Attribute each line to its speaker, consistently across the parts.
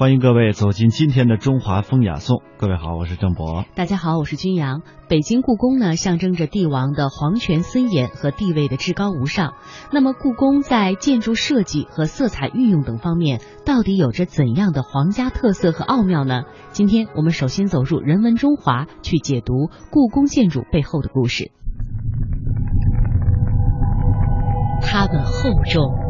Speaker 1: 欢迎各位走进今天的中华风雅颂。各位好，我是郑博。
Speaker 2: 大家好，我是君阳。北京故宫呢，象征着帝王的皇权森严和地位的至高无上。那么，故宫在建筑设计和色彩运用等方面，到底有着怎样的皇家特色和奥妙呢？今天我们首先走入人文中华，去解读故宫建筑背后的故事。它们厚重。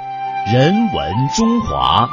Speaker 3: 人文中华。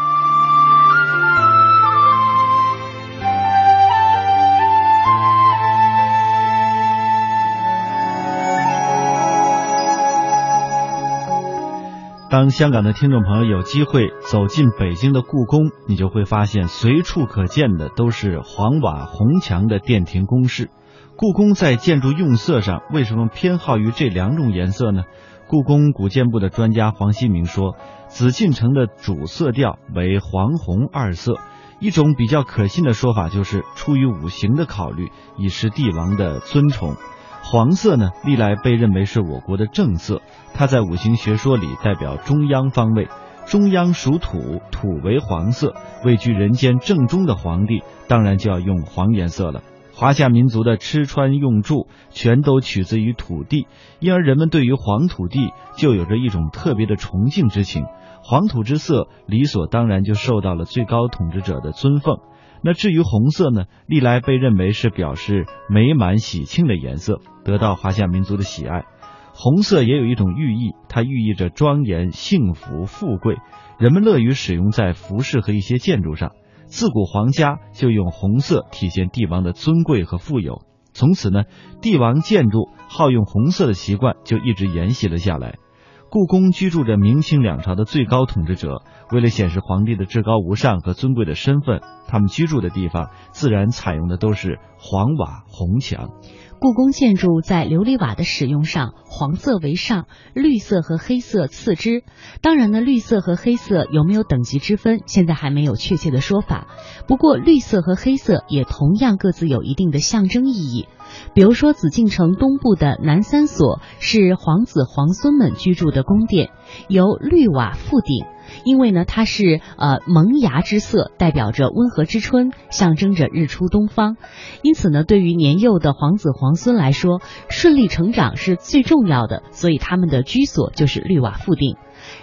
Speaker 1: 当香港的听众朋友有机会走进北京的故宫，你就会发现随处可见的都是黄瓦红墙的殿庭宫室。故宫在建筑用色上为什么偏好于这两种颜色呢？故宫古建部的专家黄希明说。紫禁城的主色调为黄红二色，一种比较可信的说法就是出于五行的考虑，以示帝王的尊崇。黄色呢，历来被认为是我国的正色，它在五行学说里代表中央方位，中央属土，土为黄色，位居人间正中的皇帝当然就要用黄颜色了。华夏民族的吃穿用住全都取自于土地，因而人们对于黄土地就有着一种特别的崇敬之情。黄土之色理所当然就受到了最高统治者的尊奉。那至于红色呢，历来被认为是表示美满喜庆的颜色，得到华夏民族的喜爱。红色也有一种寓意，它寓意着庄严、幸福、富贵，人们乐于使用在服饰和一些建筑上。自古皇家就用红色体现帝王的尊贵和富有，从此呢，帝王建筑好用红色的习惯就一直沿袭了下来。故宫居住着明清两朝的最高统治者，为了显示皇帝的至高无上和尊贵的身份，他们居住的地方自然采用的都是黄瓦红墙。
Speaker 2: 故宫建筑在琉璃瓦的使用上，黄色为上，绿色和黑色次之。当然呢，绿色和黑色有没有等级之分，现在还没有确切的说法。不过，绿色和黑色也同样各自有一定的象征意义。比如说，紫禁城东部的南三所是皇子皇孙们居住的宫殿，由绿瓦覆顶。因为呢，它是呃萌芽之色，代表着温和之春，象征着日出东方。因此呢，对于年幼的皇子皇孙来说，顺利成长是最重要的，所以他们的居所就是绿瓦覆顶。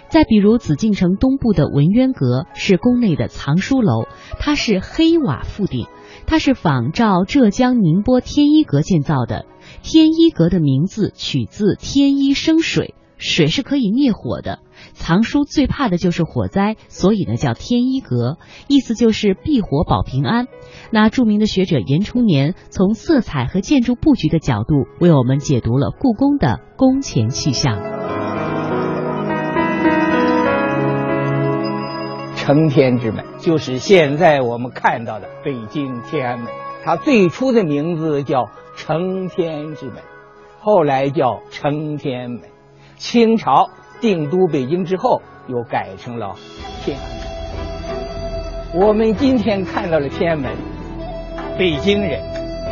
Speaker 2: 再比如紫禁城东部的文渊阁是宫内的藏书楼，它是黑瓦覆顶，它是仿照浙江宁波天一阁建造的。天一阁的名字取自天一生水，水是可以灭火的。藏书最怕的就是火灾，所以呢叫天一阁，意思就是避火保平安。那著名的学者严冲年从色彩和建筑布局的角度为我们解读了故宫的宫前气象。
Speaker 4: 承天之门就是现在我们看到的北京天安门，它最初的名字叫承天之门，后来叫承天门，清朝。定都北京之后，又改成了天安门。我们今天看到了天安门，北京人、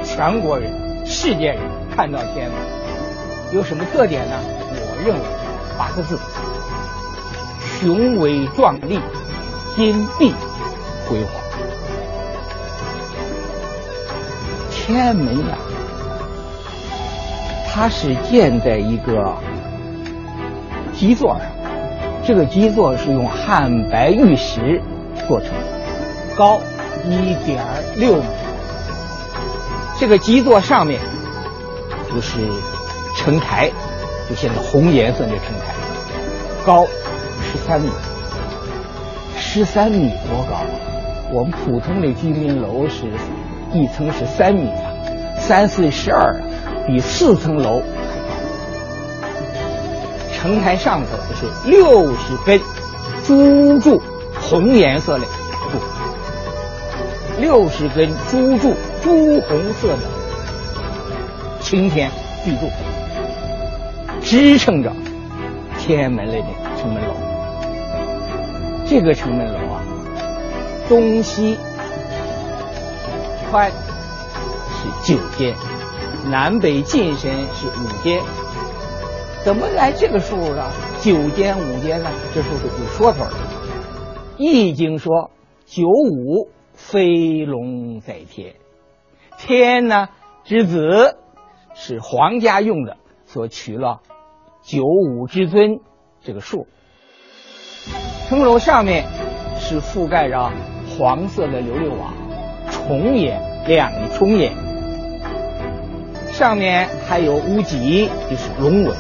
Speaker 4: 全国人、世界人看到天安门有什么特点呢？我认为八个字：雄伟壮丽、金碧辉煌。天安门呀，它是建在一个。基座上，这个基座是用汉白玉石做成的，高一点六米。这个基座上面就是城台，就现在红颜色的城台，高十三米，十三米多高？我们普通的居民楼是一层是三米啊，三四十二，比四层楼。城台上头是六十根朱柱，红颜色的柱，六十根朱柱，朱红色的擎天巨柱，支撑着天安门的城门楼。这个城门楼啊，东西宽是九间，南北进深是五间。怎么来这个数呢？九间五间呢？这数是有说头的。《易经》说：“九五飞龙在天。”天呢之子是皇家用的，所取了九五之尊这个数。城楼上面是覆盖着黄色的琉璃瓦，重檐两重檐，上面还有屋脊，就是龙纹。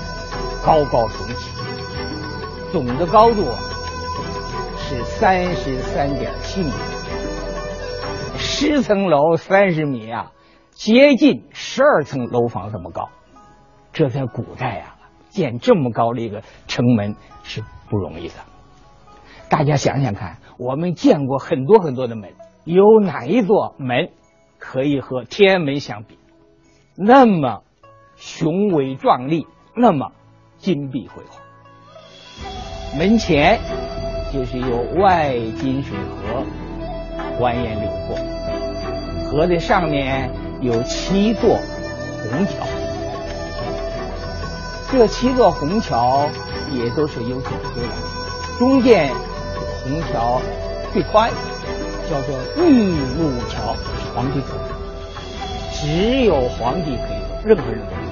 Speaker 4: 高高耸起，总的高度是三十三点七米，十层楼三十米啊，接近十二层楼房这么高。这在古代啊，建这么高的一个城门是不容易的。大家想想看，我们见过很多很多的门，有哪一座门可以和天安门相比？那么雄伟壮丽，那么。金碧辉煌，门前就是有外金水河蜿蜒流过，河的上面有七座虹桥，这七座虹桥也都是有讲究的，中间虹桥最宽，叫做玉露桥，皇帝走，只有皇帝可以走，任何人都。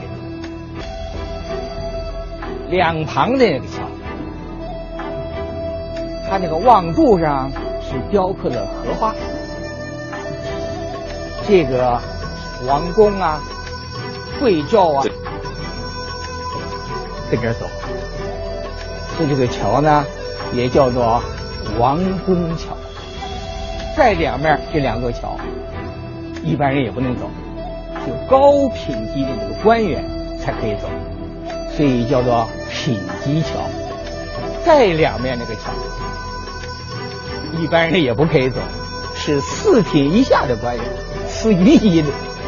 Speaker 4: 两旁的那个桥，它那个望柱上是雕刻的荷花。这个王宫啊、贵胄啊，跟着走。这这个桥呢，也叫做王宫桥。在两面这两座桥，一般人也不能走，就高品级的这个官员才可以走。所以叫做品级桥，再两面那个桥，一般人也不可以走，是四品以下的官员，四一级以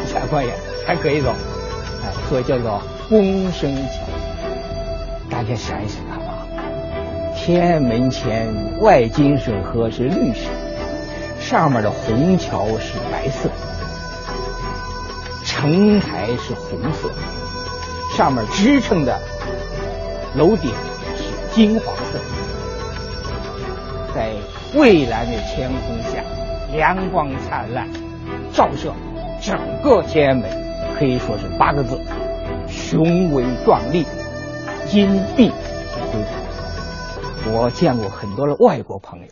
Speaker 4: 下官员才可以走，哎，所以叫做公生桥。大家想一想看吧，天安门前外金水河是绿色，上面的虹桥是白色，城台是红色。上面支撑的楼顶是金黄色，在蔚蓝的天空下，阳光灿烂，照射整个天安门，可以说是八个字：雄伟壮丽，金碧辉煌。我见过很多的外国朋友，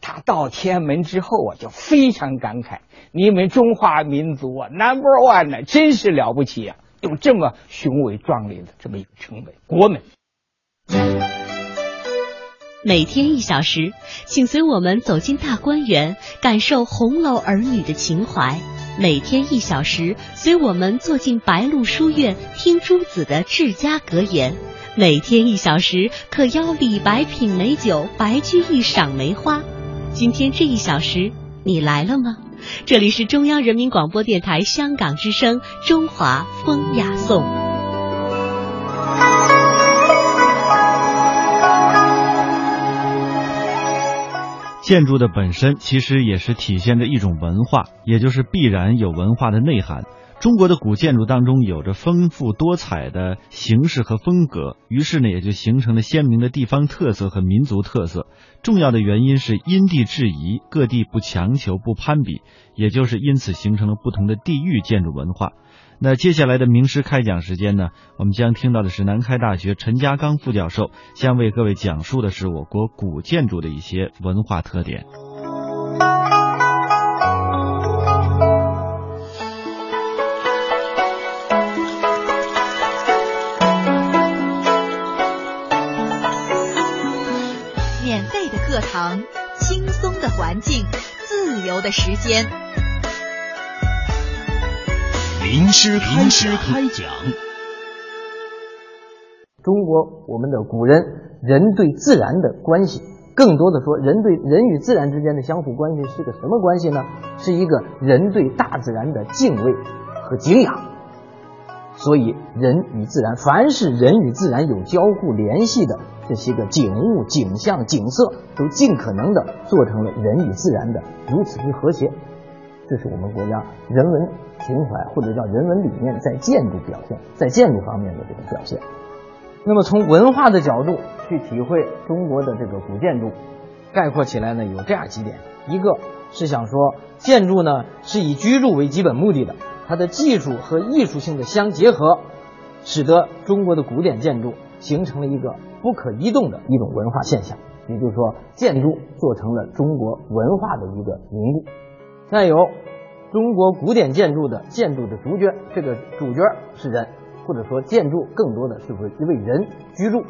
Speaker 4: 他到天安门之后啊，就非常感慨：你们中华民族啊，Number One 呢，真是了不起啊！有这么雄伟壮丽的这么一个城门，国门。
Speaker 2: 每天一小时，请随我们走进大观园，感受红楼儿女的情怀；每天一小时，随我们坐进白鹿书院，听朱子的治家格言；每天一小时，可邀李白品美酒，白居易赏梅花。今天这一小时，你来了吗？这里是中央人民广播电台香港之声《中华风雅颂》。
Speaker 1: 建筑的本身其实也是体现着一种文化，也就是必然有文化的内涵。中国的古建筑当中有着丰富多彩的形式和风格，于是呢也就形成了鲜明的地方特色和民族特色。重要的原因是因地制宜，各地不强求不攀比，也就是因此形成了不同的地域建筑文化。那接下来的名师开讲时间呢，我们将听到的是南开大学陈家刚副教授将为各位讲述的是我国古建筑的一些文化特点。
Speaker 5: 轻松的环境，自由的时间。
Speaker 3: 名师名师开讲。
Speaker 6: 中国我们的古人，人对自然的关系更多的说，人对人与自然之间的相互关系是个什么关系呢？是一个人对大自然的敬畏和敬仰。所以，人与自然，凡是人与自然有交互联系的这些个景物、景象、景色，都尽可能的做成了人与自然的如此之和谐。这是我们国家人文情怀或者叫人文理念在建筑表现，在建筑方面的这种表现。那么从文化的角度去体会中国的这个古建筑，概括起来呢有这样几点：一个是想说建筑呢是以居住为基本目的的，它的技术和艺术性的相结合，使得中国的古典建筑形成了一个不可移动的一种文化现象。也就是说，建筑做成了中国文化的一个凝固。再有，中国古典建筑的建筑的主角，这个主角是人。或者说，建筑更多的是为为人居住。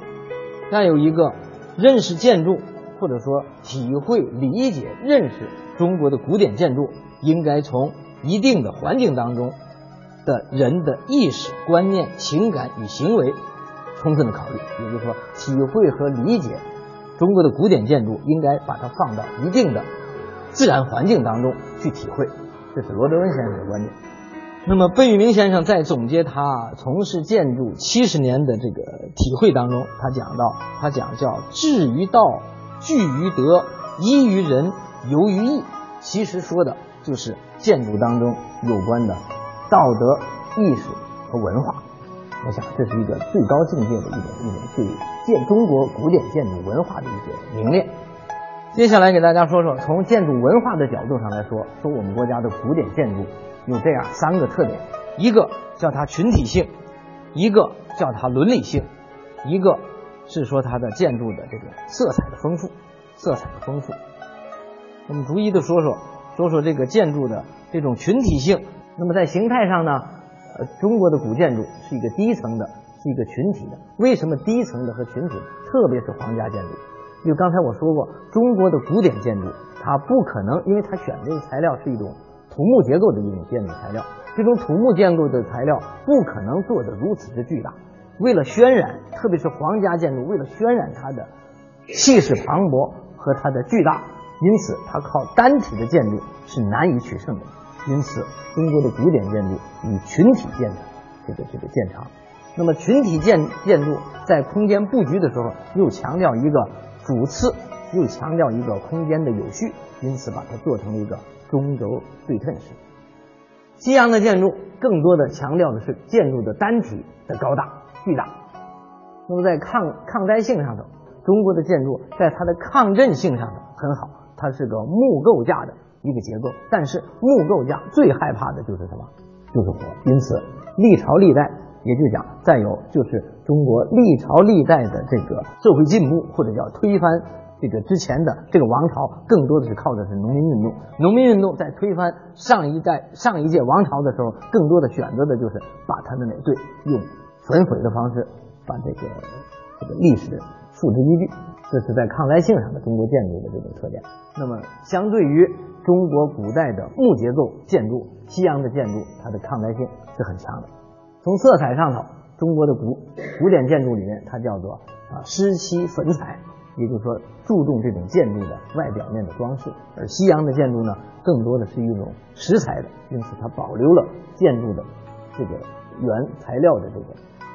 Speaker 6: 再有一个，认识建筑，或者说体会、理解、认识中国的古典建筑，应该从一定的环境当中的人的意识、观念、情感与行为充分的考虑。也就是说，体会和理解中国的古典建筑，应该把它放到一定的自然环境当中去体会。这是罗德温先生的观点。那么，贝聿铭先生在总结他从事建筑七十年的这个体会当中，他讲到，他讲叫志于道，聚于德，依于仁，游于义。其实说的就是建筑当中有关的道德、艺术和文化。我想，这是一个最高境界的一种一种对建中国古典建筑文化的一个凝练。接下来给大家说说，从建筑文化的角度上来说，说我们国家的古典建筑。有这样三个特点，一个叫它群体性，一个叫它伦理性，一个是说它的建筑的这个色彩的丰富，色彩的丰富。我们逐一的说说，说说这个建筑的这种群体性。那么在形态上呢，呃，中国的古建筑是一个低层的，是一个群体的。为什么低层的和群体，特别是皇家建筑？就刚才我说过，中国的古典建筑它不可能，因为它选择的材料是一种。土木结构的一种建筑材料，这种土木建构的材料不可能做得如此之巨大。为了渲染，特别是皇家建筑，为了渲染它的气势磅礴和它的巨大，因此它靠单体的建筑是难以取胜的。因此，中国的古典建筑以群体建的这个这个建长。那么，群体建建筑在空间布局的时候，又强调一个主次，又强调一个空间的有序，因此把它做成了一个。中轴对称式，西洋的建筑更多的强调的是建筑的单体的高大巨大。那么在抗抗灾性上头，中国的建筑在它的抗震性上头很好，它是个木构架的一个结构。但是木构架最害怕的就是什么？就是火。因此历朝历代，也就讲再有就是中国历朝历代的这个社会进步或者叫推翻。这个之前的这个王朝更多的是靠的是农民运动，农民运动在推翻上一代上一届王朝的时候，更多的选择的就是把他的那对用焚毁的方式把这个这个历史付之一炬。这是在抗灾性上的中国建筑的这种特点。那么，相对于中国古代的木结构建筑，西洋的建筑它的抗灾性是很强的。从色彩上头，中国的古古典建筑里面，它叫做啊湿漆粉彩。也就是说，注重这种建筑的外表面的装饰，而西洋的建筑呢，更多的是一种石材的，因此它保留了建筑的这个原材料的这个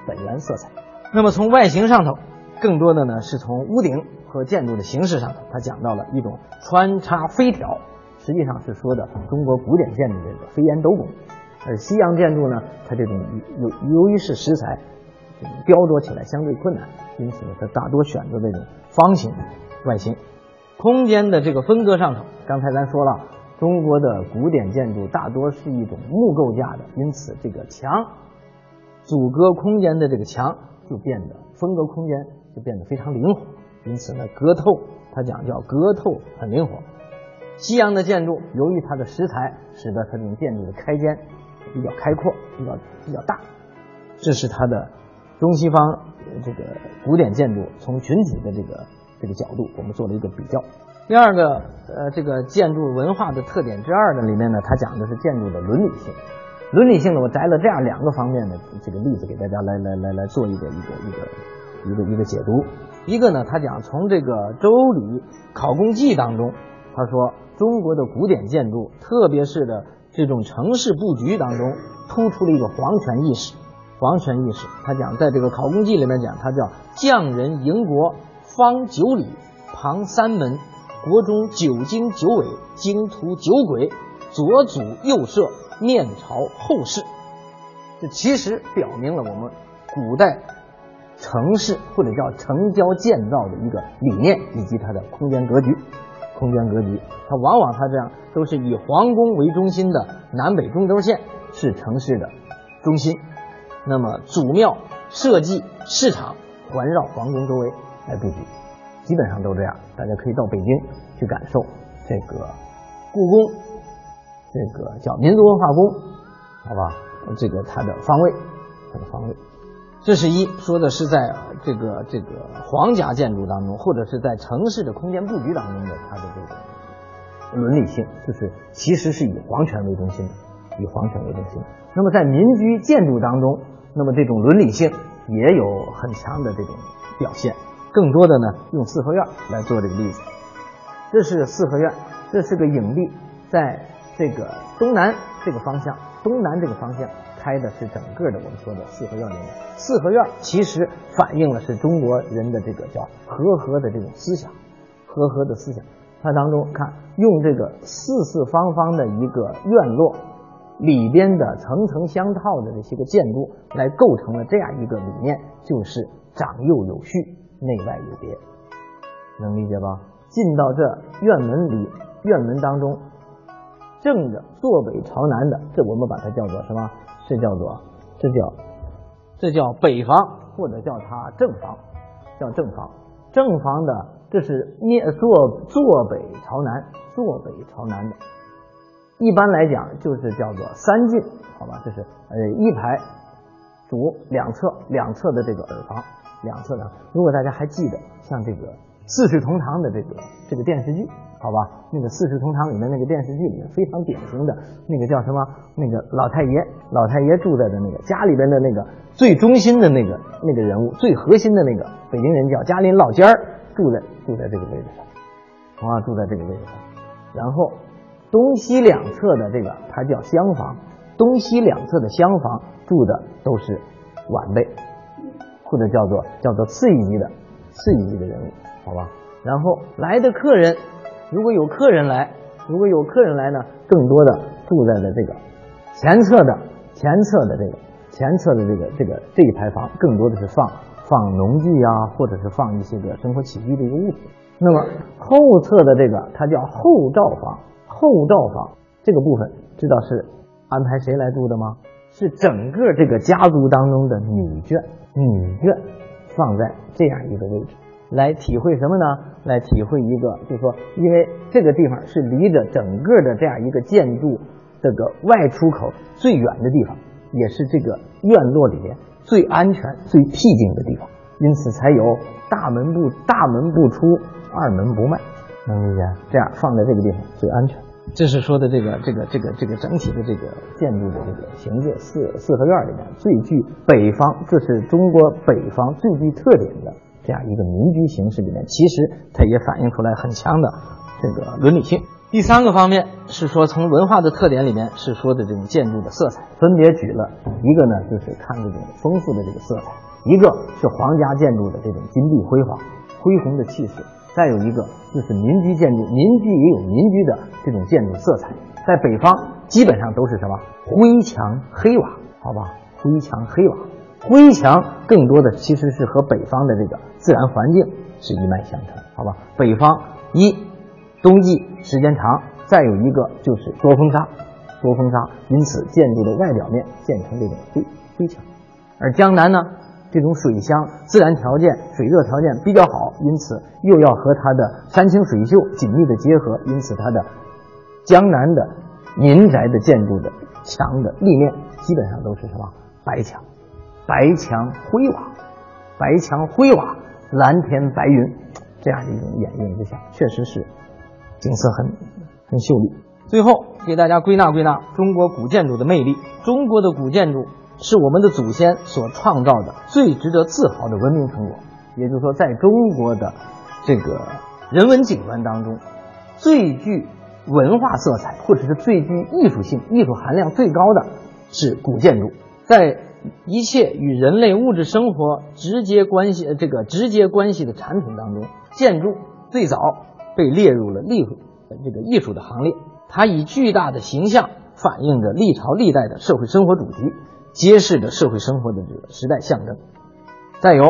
Speaker 6: 本源色彩。那么从外形上头，更多的呢是从屋顶和建筑的形式上他，讲到了一种穿插飞挑，实际上是说的中国古典建筑这个飞檐斗拱，而西洋建筑呢，它这种由由于是石材。雕琢起来相对困难，因此呢，它大多选择这种方形外形。空间的这个分割上头，刚才咱说了，中国的古典建筑大多是一种木构架的，因此这个墙阻隔空间的这个墙就变得分隔空间就变得非常灵活，因此呢，隔透它讲叫隔透很灵活。西洋的建筑由于它的石材，使得它这种建筑的开间比较开阔，比较比较大，这是它的。中西方这个古典建筑从群体的这个这个角度，我们做了一个比较。第二个，呃，这个建筑文化的特点之二呢，里面呢，它讲的是建筑的伦理性。伦理性呢，我摘了这样两个方面的这个例子给大家来来来来做一个一个一个一个一个解读。一个呢，他讲从这个《周礼考工记》当中，他说中国的古典建筑，特别是的这种城市布局当中，突出了一个皇权意识。皇权意识，他讲在这个《考工记》里面讲，他叫匠人营国，方九里，旁三门，国中九经九纬，经图九轨，左祖右社，面朝后世。这其实表明了我们古代城市或者叫城郊建造的一个理念以及它的空间格局。空间格局，它往往它这样都是以皇宫为中心的南北中轴线是城市的中心。那么祖庙、社稷、市场环绕皇宫周围来布局，基本上都这样。大家可以到北京去感受这个故宫，这个叫民族文化宫，好吧？这个它的方位，它的方位，这是一说的是在这个这个皇家建筑当中，或者是在城市的空间布局当中的它的这个伦理性，就是其实是以皇权为中心的，以皇权为中心的。那么在民居建筑当中，那么这种伦理性也有很强的这种表现。更多的呢，用四合院来做这个例子，这是四合院，这是个影壁，在这个东南这个方向。东南这个方向开的是整个的我们说的四合院里面，四合院其实反映了是中国人的这个叫和合的这种思想，和合的思想。它当中看用这个四四方方的一个院落里边的层层相套的这些个建筑来构成了这样一个理念，就是长幼有序，内外有别，能理解吧？进到这院门里，院门当中。正着坐北朝南的，这我们把它叫做什么？这叫做这叫这叫北房，或者叫它正房，叫正房。正房的这是面坐坐北朝南，坐北朝南的。一般来讲就是叫做三进，好吧？这是呃一排主两侧两侧的这个耳房，两侧的。如果大家还记得，像这个四世同堂的这个这个电视剧。好吧，那个《四世同堂》里面那个电视剧里面非常典型的那个叫什么？那个老太爷，老太爷住在的那个家里边的那个最中心的那个那个人物，最核心的那个北京人叫家林老尖儿，住在住在这个位置上，啊，住在这个位置上。然后东西两侧的这个它叫厢房，东西两侧的厢房住的都是晚辈，或者叫做叫做次一级的次一级的人物，好吧？然后来的客人。如果有客人来，如果有客人来呢，更多的住在了这个前侧的前侧的这个前侧的这个这个这一排房，更多的是放放农具啊，或者是放一些个生活起居的一个物品。那么后侧的这个它叫后罩房，后罩房这个部分知道是安排谁来住的吗？是整个这个家族当中的女眷，女眷放在这样一个位置。来体会什么呢？来体会一个，就是说，因为这个地方是离着整个的这样一个建筑这个外出口最远的地方，也是这个院落里面最安全、最僻静的地方，因此才有大门不大门不出，二门不迈，能理解？这样放在这个地方最安全。这是说的这个这个这个这个整体的这个建筑的这个形制，四四合院里面最具北方，这是中国北方最具特点的。这样一个民居形式里面，其实它也反映出来很强的这个伦理性。第三个方面是说，从文化的特点里面是说的这种建筑的色彩，分别举了一个呢，就是看这种丰富的这个色彩；一个是皇家建筑的这种金碧辉煌、恢宏的气势；再有一个就是民居建筑，民居也有民居的这种建筑色彩。在北方基本上都是什么灰墙黑瓦，好吧，灰墙黑瓦。灰墙更多的其实是和北方的这个自然环境是一脉相承，好吧？北方一冬季时间长，再有一个就是多风沙，多风沙，因此建筑的外表面建成这种灰灰墙。而江南呢，这种水乡自然条件、水热条件比较好，因此又要和它的山清水秀紧密的结合，因此它的江南的民宅的建筑的墙的立面基本上都是什么白墙。白墙灰瓦，白墙灰瓦，蓝天白云，这样的一种掩映之下，确实是景色很很秀丽。最后给大家归纳归纳中国古建筑的魅力。中国的古建筑是我们的祖先所创造的最值得自豪的文明成果。也就是说，在中国的这个人文景观当中，最具文化色彩或者是最具艺术性、艺术含量最高的是古建筑。在一切与人类物质生活直接关系、这个直接关系的产品当中，建筑最早被列入了历这个艺术的行列。它以巨大的形象反映着历朝历代的社会生活主题，揭示着社会生活的这个时代象征。再有，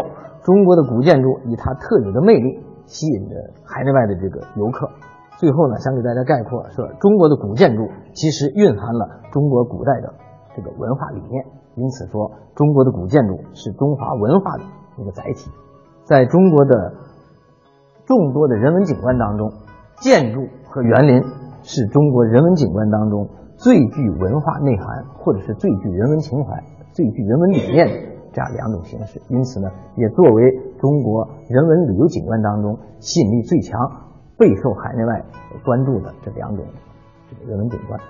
Speaker 6: 中国的古建筑以它特有的魅力吸引着海内外的这个游客。最后呢，想给大家概括说，中国的古建筑其实蕴含了中国古代的这个文化理念。因此说，中国的古建筑是中华文化的一个载体。在中国的众多的人文景观当中，建筑和园林是中国人文景观当中最具文化内涵，或者是最具人文情怀、最具人文理念的这样两种形式。因此呢，也作为中国人文旅游景观当中吸引力最强、备受海内外关注的这两种人文景观。